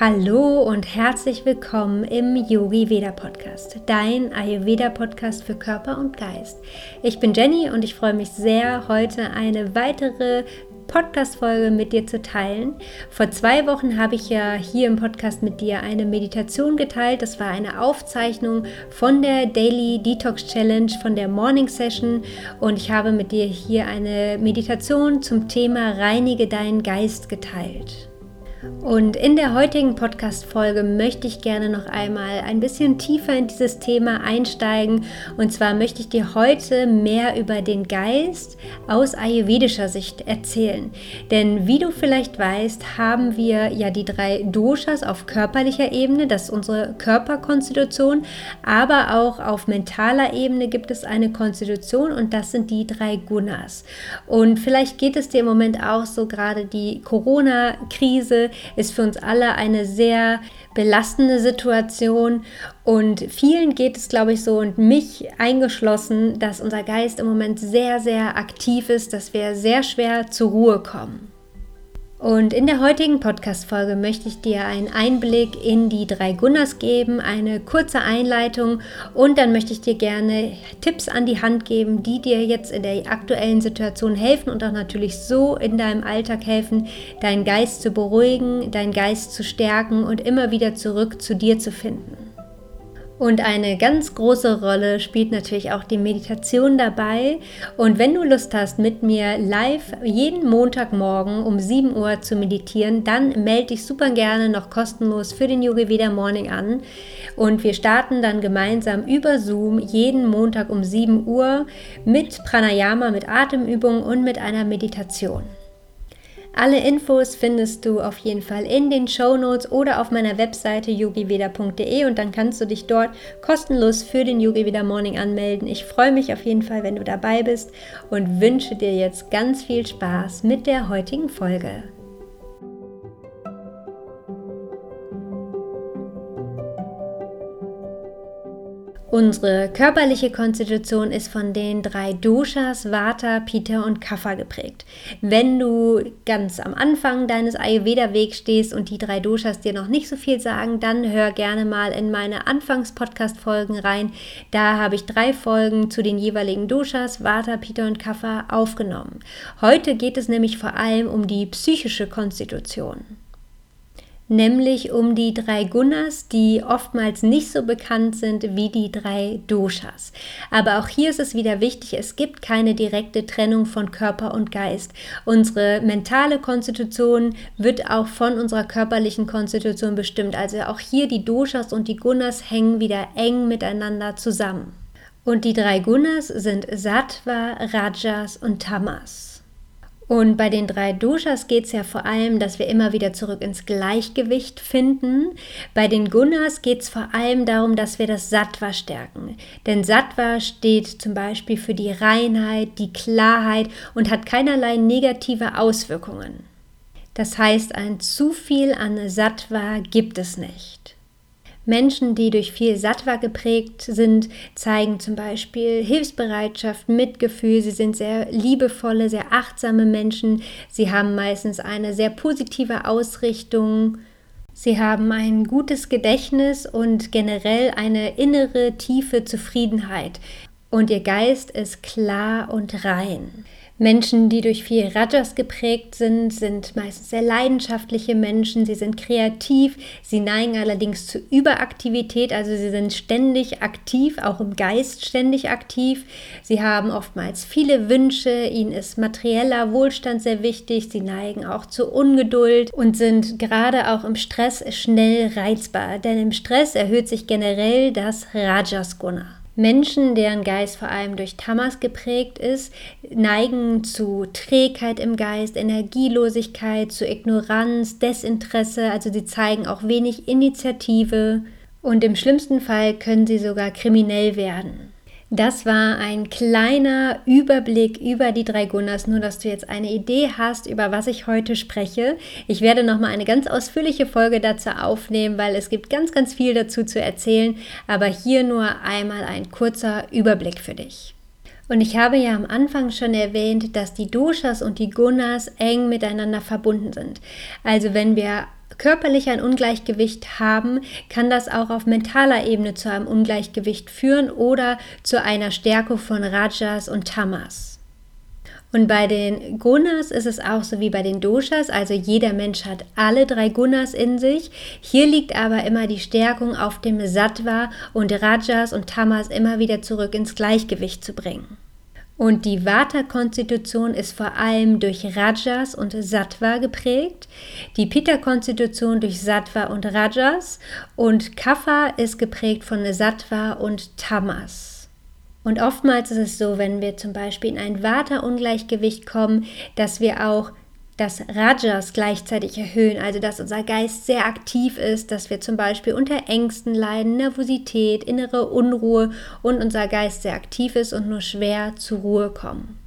Hallo und herzlich willkommen im Yogi Veda Podcast, dein Ayurveda Podcast für Körper und Geist. Ich bin Jenny und ich freue mich sehr, heute eine weitere Podcast-Folge mit dir zu teilen. Vor zwei Wochen habe ich ja hier im Podcast mit dir eine Meditation geteilt. Das war eine Aufzeichnung von der Daily Detox Challenge, von der Morning Session. Und ich habe mit dir hier eine Meditation zum Thema Reinige deinen Geist geteilt. Und in der heutigen Podcast-Folge möchte ich gerne noch einmal ein bisschen tiefer in dieses Thema einsteigen. Und zwar möchte ich dir heute mehr über den Geist aus ayurvedischer Sicht erzählen. Denn wie du vielleicht weißt, haben wir ja die drei Doshas auf körperlicher Ebene, das ist unsere Körperkonstitution, aber auch auf mentaler Ebene gibt es eine Konstitution und das sind die drei Gunas. Und vielleicht geht es dir im Moment auch so gerade die Corona-Krise ist für uns alle eine sehr belastende Situation und vielen geht es, glaube ich, so und mich eingeschlossen, dass unser Geist im Moment sehr, sehr aktiv ist, dass wir sehr schwer zur Ruhe kommen. Und in der heutigen Podcast-Folge möchte ich dir einen Einblick in die drei Gunners geben, eine kurze Einleitung und dann möchte ich dir gerne Tipps an die Hand geben, die dir jetzt in der aktuellen Situation helfen und auch natürlich so in deinem Alltag helfen, deinen Geist zu beruhigen, deinen Geist zu stärken und immer wieder zurück zu dir zu finden. Und eine ganz große Rolle spielt natürlich auch die Meditation dabei. Und wenn du Lust hast, mit mir live jeden Montagmorgen um 7 Uhr zu meditieren, dann melde dich super gerne noch kostenlos für den Yoga Veda Morning an. Und wir starten dann gemeinsam über Zoom jeden Montag um 7 Uhr mit Pranayama, mit Atemübungen und mit einer Meditation. Alle Infos findest du auf jeden Fall in den Show Notes oder auf meiner Webseite yogiveda.de und dann kannst du dich dort kostenlos für den Yogiveda Morning anmelden. Ich freue mich auf jeden Fall, wenn du dabei bist und wünsche dir jetzt ganz viel Spaß mit der heutigen Folge. Unsere körperliche Konstitution ist von den drei Doshas, Vata, Pitta und Kapha geprägt. Wenn du ganz am Anfang deines Ayurveda-Wegs stehst und die drei Doshas dir noch nicht so viel sagen, dann hör gerne mal in meine Anfangs-Podcast-Folgen rein. Da habe ich drei Folgen zu den jeweiligen Doshas, Vata, Pitta und Kapha aufgenommen. Heute geht es nämlich vor allem um die psychische Konstitution nämlich um die drei Gunas, die oftmals nicht so bekannt sind wie die drei Doshas. Aber auch hier ist es wieder wichtig, es gibt keine direkte Trennung von Körper und Geist. Unsere mentale Konstitution wird auch von unserer körperlichen Konstitution bestimmt. Also auch hier die Doshas und die Gunas hängen wieder eng miteinander zusammen. Und die drei Gunas sind Sattva, Rajas und Tamas. Und bei den drei Doshas geht es ja vor allem, dass wir immer wieder zurück ins Gleichgewicht finden. Bei den Gunas geht es vor allem darum, dass wir das Sattva stärken. Denn Sattva steht zum Beispiel für die Reinheit, die Klarheit und hat keinerlei negative Auswirkungen. Das heißt, ein zu viel an Sattva gibt es nicht. Menschen, die durch viel Sattva geprägt sind, zeigen zum Beispiel Hilfsbereitschaft, Mitgefühl. Sie sind sehr liebevolle, sehr achtsame Menschen. Sie haben meistens eine sehr positive Ausrichtung. Sie haben ein gutes Gedächtnis und generell eine innere tiefe Zufriedenheit. Und ihr Geist ist klar und rein. Menschen, die durch viel Rajas geprägt sind, sind meistens sehr leidenschaftliche Menschen, sie sind kreativ, sie neigen allerdings zu Überaktivität, also sie sind ständig aktiv, auch im Geist ständig aktiv. Sie haben oftmals viele Wünsche, ihnen ist materieller Wohlstand sehr wichtig, sie neigen auch zu Ungeduld und sind gerade auch im Stress schnell reizbar, denn im Stress erhöht sich generell das Rajasguna. Menschen, deren Geist vor allem durch Tamas geprägt ist, neigen zu Trägheit im Geist, Energielosigkeit, zu Ignoranz, Desinteresse, also sie zeigen auch wenig Initiative und im schlimmsten Fall können sie sogar kriminell werden. Das war ein kleiner Überblick über die drei Gunners, nur dass du jetzt eine Idee hast, über was ich heute spreche. Ich werde noch mal eine ganz ausführliche Folge dazu aufnehmen, weil es gibt ganz ganz viel dazu zu erzählen, aber hier nur einmal ein kurzer Überblick für dich. Und ich habe ja am Anfang schon erwähnt, dass die Doshas und die Gunas eng miteinander verbunden sind. Also wenn wir körperlich ein Ungleichgewicht haben, kann das auch auf mentaler Ebene zu einem Ungleichgewicht führen oder zu einer Stärkung von Rajas und Tamas. Und bei den Gunas ist es auch so wie bei den Doshas, also jeder Mensch hat alle drei Gunas in sich. Hier liegt aber immer die Stärkung auf dem Sattva und Rajas und Tamas immer wieder zurück ins Gleichgewicht zu bringen. Und die Vata-Konstitution ist vor allem durch Rajas und Sattva geprägt, die Pitta-Konstitution durch Sattva und Rajas und Kapha ist geprägt von Sattva und Tamas. Und oftmals ist es so, wenn wir zum Beispiel in ein Vata-Ungleichgewicht kommen, dass wir auch das Rajas gleichzeitig erhöhen, also dass unser Geist sehr aktiv ist, dass wir zum Beispiel unter Ängsten leiden, Nervosität, innere Unruhe und unser Geist sehr aktiv ist und nur schwer zur Ruhe kommen.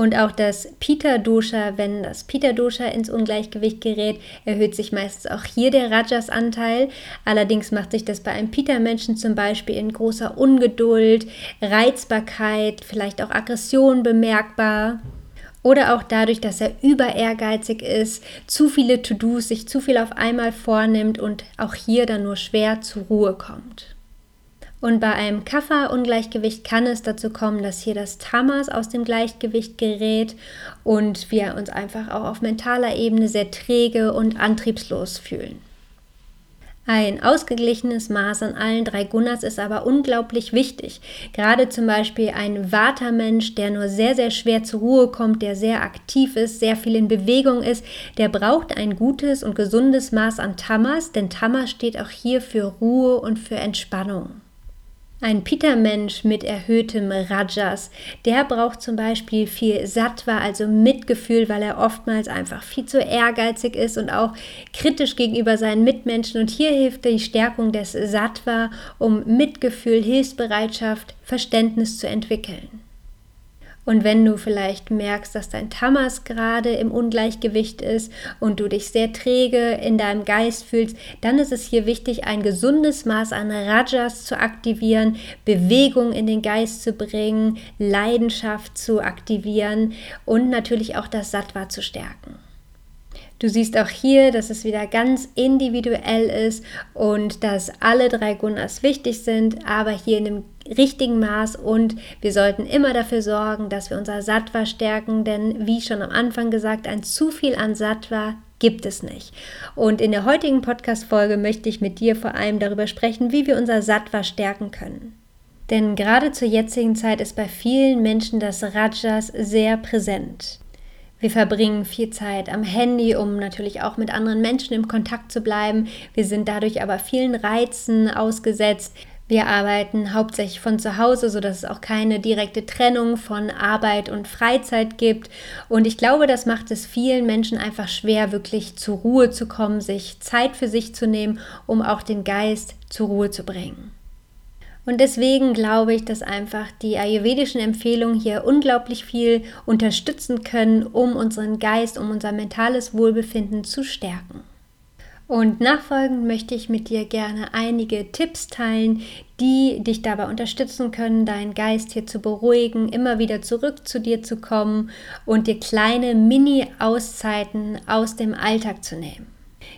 Und auch das Pita-Dosha, wenn das Pita-Dosha ins Ungleichgewicht gerät, erhöht sich meistens auch hier der Rajas-Anteil. Allerdings macht sich das bei einem Pita-Menschen zum Beispiel in großer Ungeduld, Reizbarkeit, vielleicht auch Aggression bemerkbar. Oder auch dadurch, dass er über ehrgeizig ist, zu viele To-Dos, sich zu viel auf einmal vornimmt und auch hier dann nur schwer zur Ruhe kommt. Und bei einem Kapha-Ungleichgewicht kann es dazu kommen, dass hier das Tamas aus dem Gleichgewicht gerät und wir uns einfach auch auf mentaler Ebene sehr träge und antriebslos fühlen. Ein ausgeglichenes Maß an allen drei Gunas ist aber unglaublich wichtig. Gerade zum Beispiel ein Vata-Mensch, der nur sehr, sehr schwer zur Ruhe kommt, der sehr aktiv ist, sehr viel in Bewegung ist, der braucht ein gutes und gesundes Maß an Tamas, denn Tamas steht auch hier für Ruhe und für Entspannung. Ein Pita-Mensch mit erhöhtem Rajas, der braucht zum Beispiel viel Sattva, also Mitgefühl, weil er oftmals einfach viel zu ehrgeizig ist und auch kritisch gegenüber seinen Mitmenschen. Und hier hilft die Stärkung des Sattva, um Mitgefühl, Hilfsbereitschaft, Verständnis zu entwickeln. Und wenn du vielleicht merkst, dass dein Tamas gerade im Ungleichgewicht ist und du dich sehr träge in deinem Geist fühlst, dann ist es hier wichtig, ein gesundes Maß an Rajas zu aktivieren, Bewegung in den Geist zu bringen, Leidenschaft zu aktivieren und natürlich auch das Sattva zu stärken. Du siehst auch hier, dass es wieder ganz individuell ist und dass alle drei Gunas wichtig sind, aber hier in dem richtigen Maß und wir sollten immer dafür sorgen, dass wir unser Sattva stärken, denn wie schon am Anfang gesagt, ein zu viel an Sattva gibt es nicht. Und in der heutigen Podcast-Folge möchte ich mit dir vor allem darüber sprechen, wie wir unser Sattva stärken können. Denn gerade zur jetzigen Zeit ist bei vielen Menschen das Rajas sehr präsent. Wir verbringen viel Zeit am Handy, um natürlich auch mit anderen Menschen im Kontakt zu bleiben. Wir sind dadurch aber vielen Reizen ausgesetzt. Wir arbeiten hauptsächlich von zu Hause, sodass es auch keine direkte Trennung von Arbeit und Freizeit gibt. Und ich glaube, das macht es vielen Menschen einfach schwer, wirklich zur Ruhe zu kommen, sich Zeit für sich zu nehmen, um auch den Geist zur Ruhe zu bringen. Und deswegen glaube ich, dass einfach die ayurvedischen Empfehlungen hier unglaublich viel unterstützen können, um unseren Geist, um unser mentales Wohlbefinden zu stärken. Und nachfolgend möchte ich mit dir gerne einige Tipps teilen, die dich dabei unterstützen können, deinen Geist hier zu beruhigen, immer wieder zurück zu dir zu kommen und dir kleine Mini-Auszeiten aus dem Alltag zu nehmen.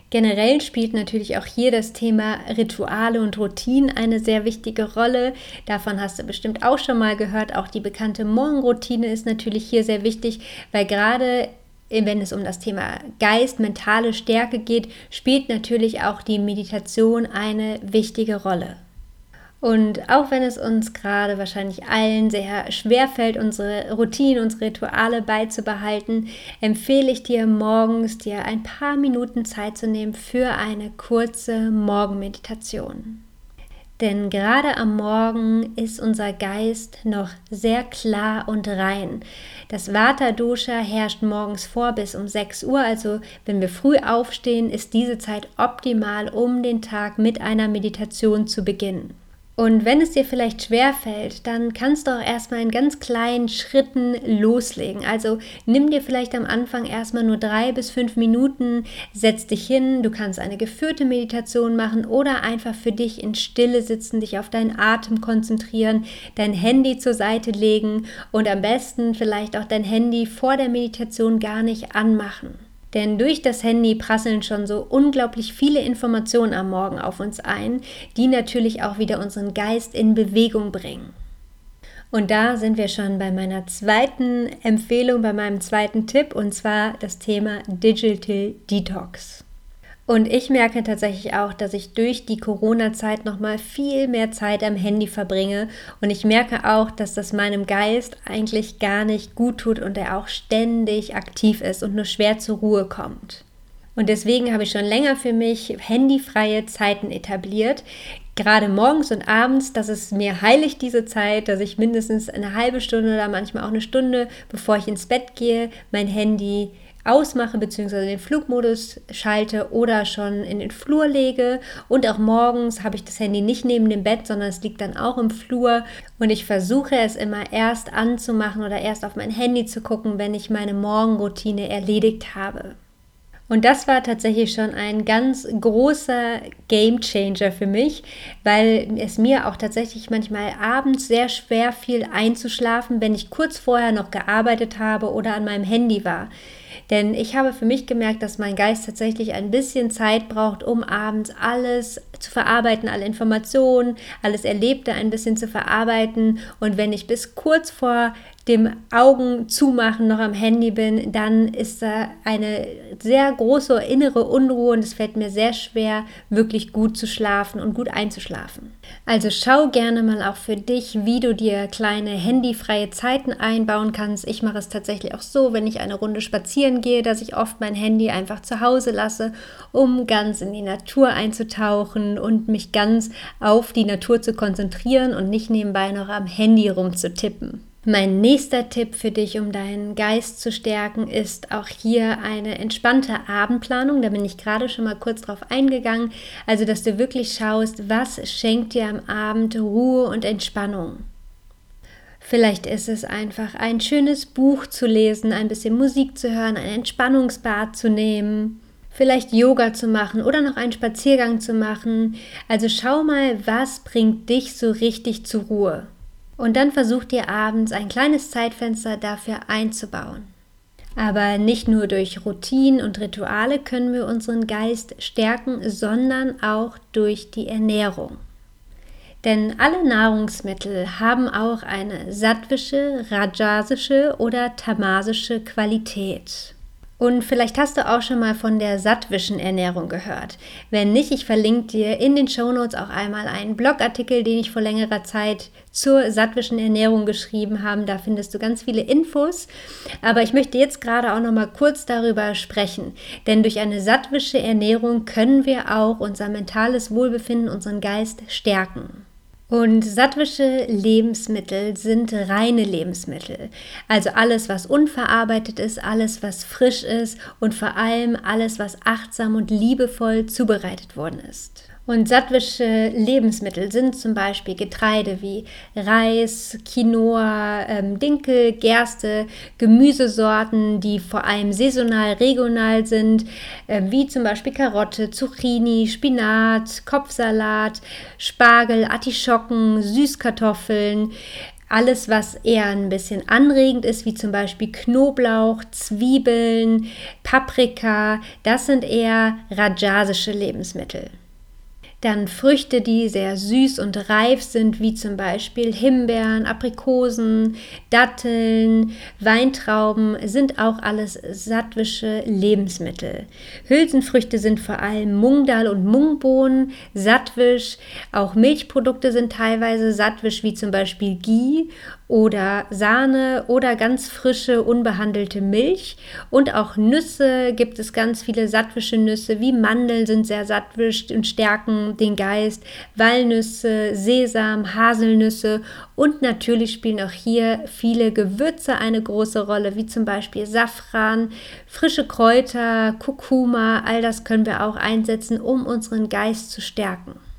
Generell spielt natürlich auch hier das Thema Rituale und Routinen eine sehr wichtige Rolle. Davon hast du bestimmt auch schon mal gehört. Auch die bekannte Morgenroutine ist natürlich hier sehr wichtig, weil gerade wenn es um das Thema Geist, mentale Stärke geht, spielt natürlich auch die Meditation eine wichtige Rolle. Und auch wenn es uns gerade wahrscheinlich allen sehr schwer fällt, unsere Routinen, unsere Rituale beizubehalten, empfehle ich dir morgens dir ein paar Minuten Zeit zu nehmen für eine kurze Morgenmeditation. Denn gerade am Morgen ist unser Geist noch sehr klar und rein. Das Vata-Dosha herrscht morgens vor bis um 6 Uhr, also wenn wir früh aufstehen, ist diese Zeit optimal, um den Tag mit einer Meditation zu beginnen. Und wenn es dir vielleicht schwer fällt, dann kannst du auch erstmal in ganz kleinen Schritten loslegen. Also nimm dir vielleicht am Anfang erstmal nur drei bis fünf Minuten, setz dich hin, du kannst eine geführte Meditation machen oder einfach für dich in Stille sitzen, dich auf deinen Atem konzentrieren, dein Handy zur Seite legen und am besten vielleicht auch dein Handy vor der Meditation gar nicht anmachen. Denn durch das Handy prasseln schon so unglaublich viele Informationen am Morgen auf uns ein, die natürlich auch wieder unseren Geist in Bewegung bringen. Und da sind wir schon bei meiner zweiten Empfehlung, bei meinem zweiten Tipp, und zwar das Thema Digital Detox. Und ich merke tatsächlich auch, dass ich durch die Corona-Zeit nochmal viel mehr Zeit am Handy verbringe. Und ich merke auch, dass das meinem Geist eigentlich gar nicht gut tut und er auch ständig aktiv ist und nur schwer zur Ruhe kommt. Und deswegen habe ich schon länger für mich handyfreie Zeiten etabliert. Gerade morgens und abends, das ist mir heilig diese Zeit, dass ich mindestens eine halbe Stunde oder manchmal auch eine Stunde, bevor ich ins Bett gehe, mein Handy ausmache bzw. den Flugmodus schalte oder schon in den Flur lege. Und auch morgens habe ich das Handy nicht neben dem Bett, sondern es liegt dann auch im Flur. Und ich versuche es immer erst anzumachen oder erst auf mein Handy zu gucken, wenn ich meine Morgenroutine erledigt habe. Und das war tatsächlich schon ein ganz großer Game Changer für mich, weil es mir auch tatsächlich manchmal abends sehr schwer fiel einzuschlafen, wenn ich kurz vorher noch gearbeitet habe oder an meinem Handy war. Denn ich habe für mich gemerkt, dass mein Geist tatsächlich ein bisschen Zeit braucht, um abends alles zu verarbeiten, alle Informationen, alles Erlebte ein bisschen zu verarbeiten. Und wenn ich bis kurz vor dem Augen zumachen noch am Handy bin, dann ist da eine sehr große innere Unruhe und es fällt mir sehr schwer, wirklich gut zu schlafen und gut einzuschlafen. Also schau gerne mal auch für dich, wie du dir kleine handyfreie Zeiten einbauen kannst. Ich mache es tatsächlich auch so, wenn ich eine Runde spazieren gehe, dass ich oft mein Handy einfach zu Hause lasse, um ganz in die Natur einzutauchen und mich ganz auf die Natur zu konzentrieren und nicht nebenbei noch am Handy rumzutippen. Mein nächster Tipp für dich, um deinen Geist zu stärken, ist auch hier eine entspannte Abendplanung. Da bin ich gerade schon mal kurz drauf eingegangen. Also, dass du wirklich schaust, was schenkt dir am Abend Ruhe und Entspannung. Vielleicht ist es einfach ein schönes Buch zu lesen, ein bisschen Musik zu hören, ein Entspannungsbad zu nehmen, vielleicht Yoga zu machen oder noch einen Spaziergang zu machen. Also schau mal, was bringt dich so richtig zur Ruhe. Und dann versucht ihr abends ein kleines Zeitfenster dafür einzubauen. Aber nicht nur durch Routinen und Rituale können wir unseren Geist stärken, sondern auch durch die Ernährung. Denn alle Nahrungsmittel haben auch eine sattwische, rajasische oder tamasische Qualität. Und vielleicht hast du auch schon mal von der sattwischen Ernährung gehört. Wenn nicht, ich verlinke dir in den Shownotes auch einmal einen Blogartikel, den ich vor längerer Zeit zur sattwischen Ernährung geschrieben habe. Da findest du ganz viele Infos. Aber ich möchte jetzt gerade auch noch mal kurz darüber sprechen. Denn durch eine sattwische Ernährung können wir auch unser mentales Wohlbefinden, unseren Geist stärken. Und sattwische Lebensmittel sind reine Lebensmittel. Also alles, was unverarbeitet ist, alles, was frisch ist und vor allem alles, was achtsam und liebevoll zubereitet worden ist. Und sattwische Lebensmittel sind zum Beispiel Getreide wie Reis, Quinoa, ähm, Dinkel, Gerste, Gemüsesorten, die vor allem saisonal, regional sind, äh, wie zum Beispiel Karotte, Zucchini, Spinat, Kopfsalat, Spargel, Artischocken, Süßkartoffeln, alles, was eher ein bisschen anregend ist, wie zum Beispiel Knoblauch, Zwiebeln, Paprika, das sind eher rajasische Lebensmittel. Dann Früchte, die sehr süß und reif sind, wie zum Beispiel Himbeeren, Aprikosen, Datteln, Weintrauben, sind auch alles sattwische Lebensmittel. Hülsenfrüchte sind vor allem Mungdal und Mungbohnen, sattwisch. Auch Milchprodukte sind teilweise sattwisch, wie zum Beispiel Ghee oder Sahne oder ganz frische, unbehandelte Milch. Und auch Nüsse gibt es ganz viele sattwische Nüsse, wie Mandeln sind sehr sattwisch und stärken den Geist, Walnüsse, Sesam, Haselnüsse und natürlich spielen auch hier viele Gewürze eine große Rolle, wie zum Beispiel Safran, frische Kräuter, Kurkuma, all das können wir auch einsetzen, um unseren Geist zu stärken.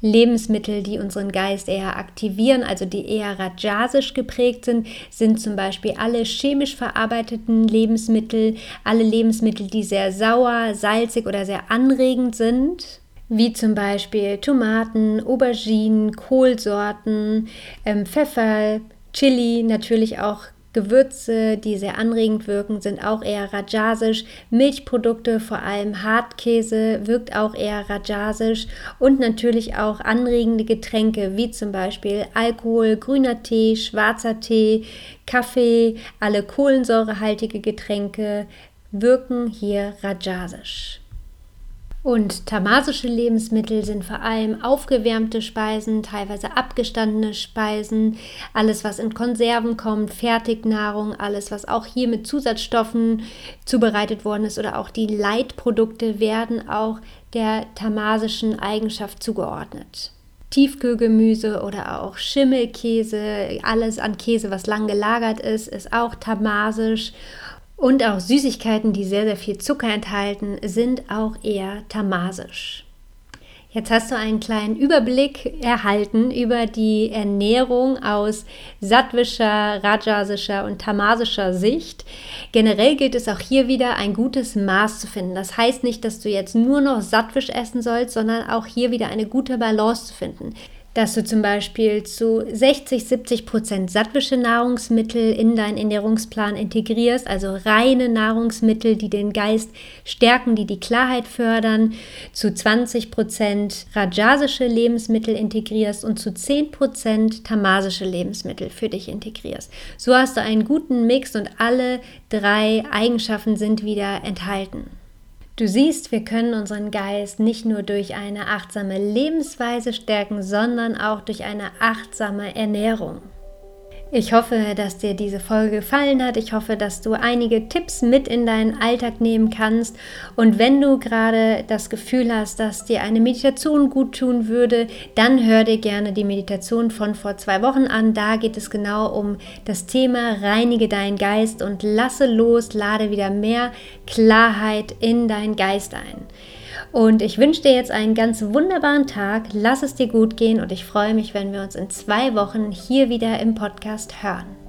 Lebensmittel, die unseren Geist eher aktivieren, also die eher rajasisch geprägt sind, sind zum Beispiel alle chemisch verarbeiteten Lebensmittel, alle Lebensmittel, die sehr sauer, salzig oder sehr anregend sind wie zum Beispiel Tomaten, Auberginen, Kohlsorten, ähm, Pfeffer, Chili, natürlich auch Gewürze, die sehr anregend wirken, sind auch eher rajasisch. Milchprodukte, vor allem Hartkäse, wirkt auch eher rajasisch. Und natürlich auch anregende Getränke, wie zum Beispiel Alkohol, grüner Tee, schwarzer Tee, Kaffee, alle kohlensäurehaltige Getränke wirken hier rajasisch. Und tamasische Lebensmittel sind vor allem aufgewärmte Speisen, teilweise abgestandene Speisen, alles was in Konserven kommt, Fertignahrung, alles was auch hier mit Zusatzstoffen zubereitet worden ist oder auch die Leitprodukte werden auch der tamasischen Eigenschaft zugeordnet. Tiefkühlgemüse oder auch Schimmelkäse, alles an Käse, was lang gelagert ist, ist auch tamasisch und auch Süßigkeiten, die sehr, sehr viel Zucker enthalten, sind auch eher tamasisch. Jetzt hast du einen kleinen Überblick erhalten über die Ernährung aus sattwischer, rajasischer und tamasischer Sicht. Generell gilt es auch hier wieder, ein gutes Maß zu finden. Das heißt nicht, dass du jetzt nur noch sattwisch essen sollst, sondern auch hier wieder eine gute Balance zu finden dass du zum Beispiel zu 60, 70 Prozent sattwische Nahrungsmittel in deinen Ernährungsplan integrierst, also reine Nahrungsmittel, die den Geist stärken, die die Klarheit fördern, zu 20 Prozent rajasische Lebensmittel integrierst und zu 10 Prozent tamasische Lebensmittel für dich integrierst. So hast du einen guten Mix und alle drei Eigenschaften sind wieder enthalten. Du siehst, wir können unseren Geist nicht nur durch eine achtsame Lebensweise stärken, sondern auch durch eine achtsame Ernährung. Ich hoffe, dass dir diese Folge gefallen hat. Ich hoffe, dass du einige Tipps mit in deinen Alltag nehmen kannst. Und wenn du gerade das Gefühl hast, dass dir eine Meditation gut tun würde, dann hör dir gerne die Meditation von vor zwei Wochen an. Da geht es genau um das Thema Reinige deinen Geist und lasse los, lade wieder mehr Klarheit in deinen Geist ein. Und ich wünsche dir jetzt einen ganz wunderbaren Tag. Lass es dir gut gehen und ich freue mich, wenn wir uns in zwei Wochen hier wieder im Podcast hören.